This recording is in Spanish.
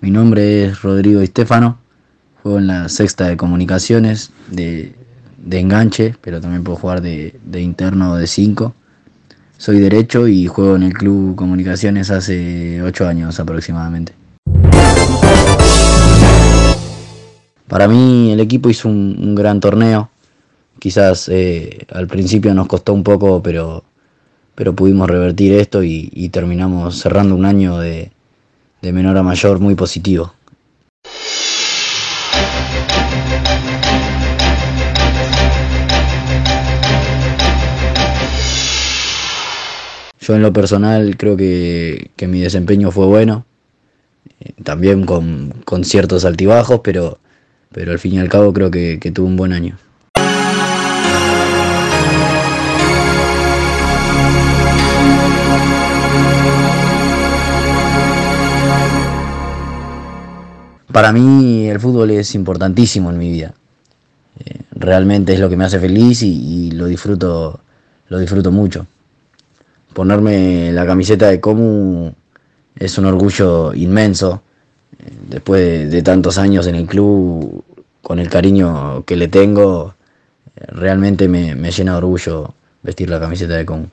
Mi nombre es Rodrigo Estefano, juego en la sexta de comunicaciones, de, enganche, pero también puedo jugar de, interno o de 5. Soy derecho y juego en el Club Comunicaciones hace 8 años aproximadamente. Para mí el equipo hizo un, gran torneo. Quizás eh, al principio nos costó un poco, pero, pero pudimos revertir esto y, terminamos cerrando un año de, de menor a mayor muy positivo. Yo en lo personal creo que, mi desempeño fue bueno, eh, también con, ciertos altibajos, pero, pero al fin y al cabo creo que, que tuve un buen año. Para mí el fútbol es importantísimo en mi vida. Eh, realmente es lo que me hace feliz y, lo disfruto, lo disfruto mucho ponerme la camiseta de Comu es un orgullo inmenso. Después de, tantos años en el club, con el cariño que le tengo, realmente me, me llena de orgullo vestir la camiseta de Comu.